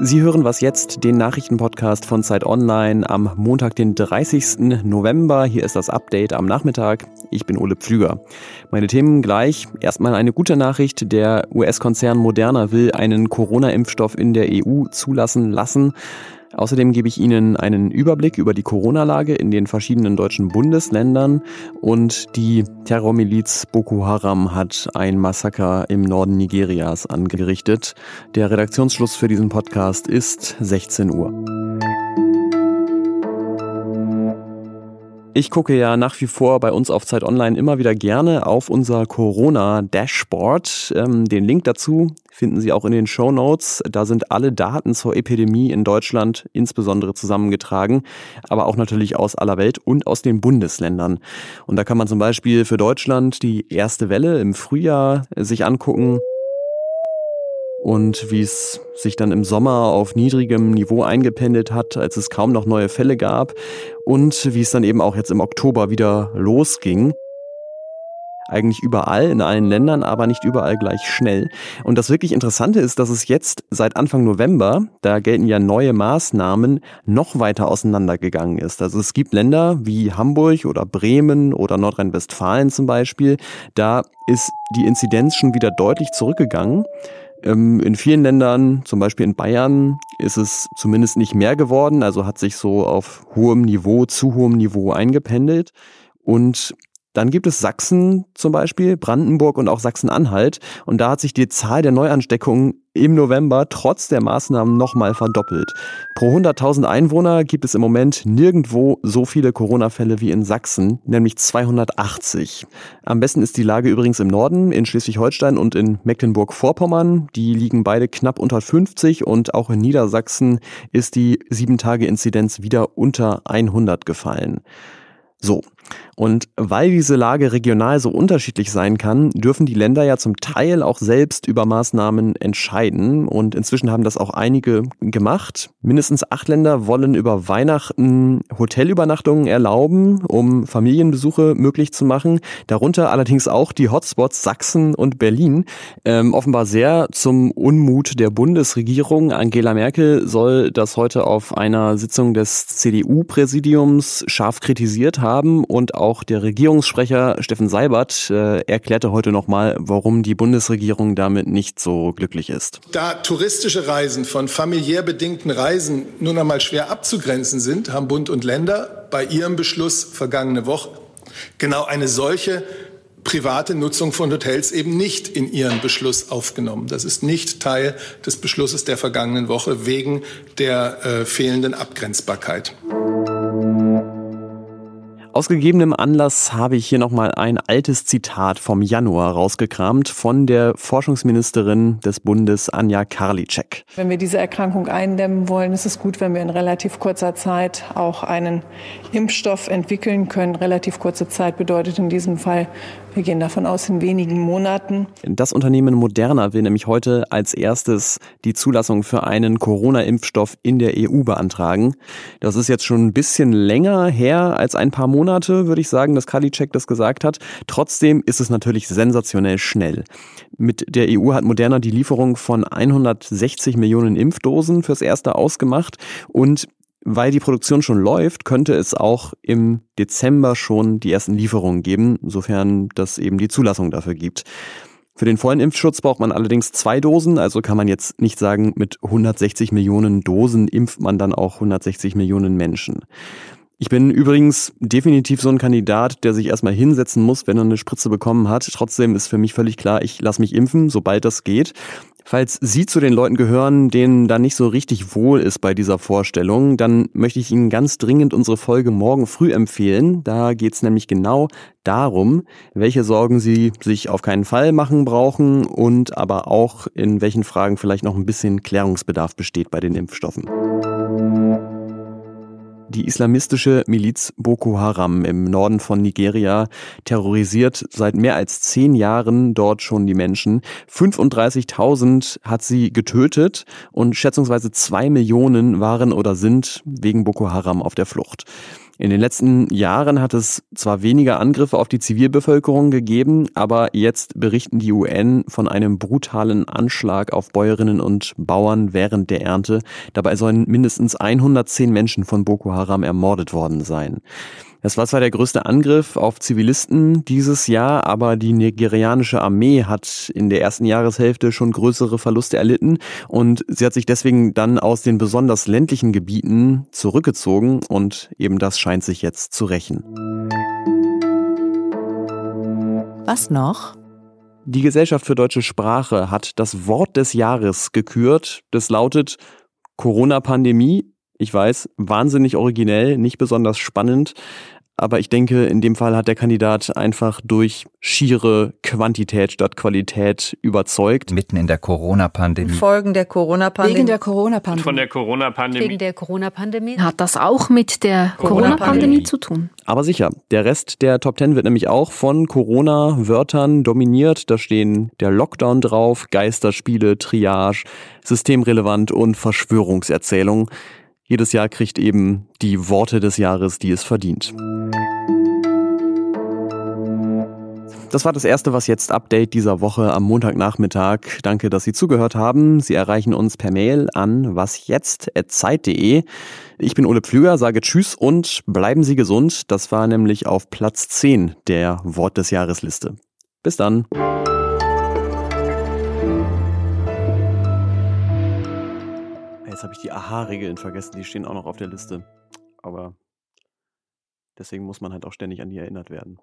Sie hören was jetzt, den Nachrichtenpodcast von Zeit Online am Montag, den 30. November. Hier ist das Update am Nachmittag. Ich bin Ole Pflüger. Meine Themen gleich. Erstmal eine gute Nachricht. Der US-Konzern Moderna will einen Corona-Impfstoff in der EU zulassen lassen. Außerdem gebe ich Ihnen einen Überblick über die Corona-Lage in den verschiedenen deutschen Bundesländern und die Terrormiliz Boko Haram hat ein Massaker im Norden Nigerias angerichtet. Der Redaktionsschluss für diesen Podcast ist 16 Uhr. Ich gucke ja nach wie vor bei uns auf Zeit Online immer wieder gerne auf unser Corona-Dashboard. Ähm, den Link dazu finden Sie auch in den Show Notes. Da sind alle Daten zur Epidemie in Deutschland insbesondere zusammengetragen, aber auch natürlich aus aller Welt und aus den Bundesländern. Und da kann man zum Beispiel für Deutschland die erste Welle im Frühjahr sich angucken und wie es sich dann im Sommer auf niedrigem Niveau eingependelt hat, als es kaum noch neue Fälle gab und wie es dann eben auch jetzt im Oktober wieder losging. Eigentlich überall, in allen Ländern, aber nicht überall gleich schnell. Und das wirklich Interessante ist, dass es jetzt seit Anfang November, da gelten ja neue Maßnahmen, noch weiter auseinandergegangen ist. Also es gibt Länder wie Hamburg oder Bremen oder Nordrhein-Westfalen zum Beispiel, da ist die Inzidenz schon wieder deutlich zurückgegangen. Ähm, in vielen Ländern, zum Beispiel in Bayern, ist es zumindest nicht mehr geworden, also hat sich so auf hohem Niveau, zu hohem Niveau eingependelt. Und dann gibt es Sachsen zum Beispiel, Brandenburg und auch Sachsen-Anhalt. Und da hat sich die Zahl der Neuansteckungen im November trotz der Maßnahmen nochmal verdoppelt. Pro 100.000 Einwohner gibt es im Moment nirgendwo so viele Corona-Fälle wie in Sachsen, nämlich 280. Am besten ist die Lage übrigens im Norden, in Schleswig-Holstein und in Mecklenburg-Vorpommern. Die liegen beide knapp unter 50 und auch in Niedersachsen ist die 7-Tage-Inzidenz wieder unter 100 gefallen. So, und weil diese Lage regional so unterschiedlich sein kann, dürfen die Länder ja zum Teil auch selbst über Maßnahmen entscheiden. Und inzwischen haben das auch einige gemacht. Mindestens acht Länder wollen über Weihnachten Hotelübernachtungen erlauben, um Familienbesuche möglich zu machen. Darunter allerdings auch die Hotspots Sachsen und Berlin. Ähm, offenbar sehr zum Unmut der Bundesregierung. Angela Merkel soll das heute auf einer Sitzung des CDU-Präsidiums scharf kritisiert haben und auch der Regierungssprecher Steffen Seibert äh, erklärte heute nochmal, warum die Bundesregierung damit nicht so glücklich ist. Da touristische Reisen von familiär bedingten Reisen nun einmal schwer abzugrenzen sind, haben Bund und Länder bei ihrem Beschluss vergangene Woche genau eine solche private Nutzung von Hotels eben nicht in ihren Beschluss aufgenommen. Das ist nicht Teil des Beschlusses der vergangenen Woche wegen der äh, fehlenden Abgrenzbarkeit. Aus gegebenem Anlass habe ich hier nochmal ein altes Zitat vom Januar rausgekramt von der Forschungsministerin des Bundes Anja Karliczek. Wenn wir diese Erkrankung eindämmen wollen, ist es gut, wenn wir in relativ kurzer Zeit auch einen Impfstoff entwickeln können. Relativ kurze Zeit bedeutet in diesem Fall wir gehen davon aus, in wenigen Monaten. Das Unternehmen Moderna will nämlich heute als erstes die Zulassung für einen Corona-Impfstoff in der EU beantragen. Das ist jetzt schon ein bisschen länger her als ein paar Monate, würde ich sagen, dass Kalicek das gesagt hat. Trotzdem ist es natürlich sensationell schnell. Mit der EU hat Moderna die Lieferung von 160 Millionen Impfdosen fürs erste ausgemacht und weil die Produktion schon läuft, könnte es auch im Dezember schon die ersten Lieferungen geben, sofern das eben die Zulassung dafür gibt. Für den vollen Impfschutz braucht man allerdings zwei Dosen, also kann man jetzt nicht sagen, mit 160 Millionen Dosen impft man dann auch 160 Millionen Menschen. Ich bin übrigens definitiv so ein Kandidat, der sich erstmal hinsetzen muss, wenn er eine Spritze bekommen hat. Trotzdem ist für mich völlig klar, ich lasse mich impfen, sobald das geht. Falls Sie zu den Leuten gehören, denen da nicht so richtig wohl ist bei dieser Vorstellung, dann möchte ich Ihnen ganz dringend unsere Folge morgen früh empfehlen. Da geht es nämlich genau darum, welche Sorgen Sie sich auf keinen Fall machen brauchen und aber auch in welchen Fragen vielleicht noch ein bisschen Klärungsbedarf besteht bei den Impfstoffen. Die islamistische Miliz Boko Haram im Norden von Nigeria terrorisiert seit mehr als zehn Jahren dort schon die Menschen. 35.000 hat sie getötet und schätzungsweise zwei Millionen waren oder sind wegen Boko Haram auf der Flucht. In den letzten Jahren hat es zwar weniger Angriffe auf die Zivilbevölkerung gegeben, aber jetzt berichten die UN von einem brutalen Anschlag auf Bäuerinnen und Bauern während der Ernte. Dabei sollen mindestens 110 Menschen von Boko Haram ermordet worden sein. Es war zwar der größte Angriff auf Zivilisten dieses Jahr, aber die nigerianische Armee hat in der ersten Jahreshälfte schon größere Verluste erlitten und sie hat sich deswegen dann aus den besonders ländlichen Gebieten zurückgezogen und eben das scheint sich jetzt zu rächen. Was noch? Die Gesellschaft für deutsche Sprache hat das Wort des Jahres gekürt. Das lautet Corona-Pandemie ich weiß, wahnsinnig originell, nicht besonders spannend. Aber ich denke, in dem Fall hat der Kandidat einfach durch schiere Quantität statt Qualität überzeugt. Mitten in der Corona-Pandemie. Folgen der Corona-Pandemie. Wegen der Corona-Pandemie. Von der Corona-Pandemie. Wegen der Corona-Pandemie. Hat das auch mit der Corona-Pandemie zu tun? Aber sicher, der Rest der Top 10 wird nämlich auch von Corona-Wörtern dominiert. Da stehen der Lockdown drauf, Geisterspiele, Triage, systemrelevant und Verschwörungserzählung. Jedes Jahr kriegt eben die Worte des Jahres, die es verdient. Das war das erste Was jetzt Update dieser Woche am Montagnachmittag. Danke, dass Sie zugehört haben. Sie erreichen uns per Mail an wasjetzt.zeit.de. Ich bin Ole Pflüger, sage Tschüss und bleiben Sie gesund. Das war nämlich auf Platz 10 der Wort des Jahresliste. Bis dann. Jetzt habe ich die Aha-Regeln vergessen, die stehen auch noch auf der Liste. Aber deswegen muss man halt auch ständig an die erinnert werden.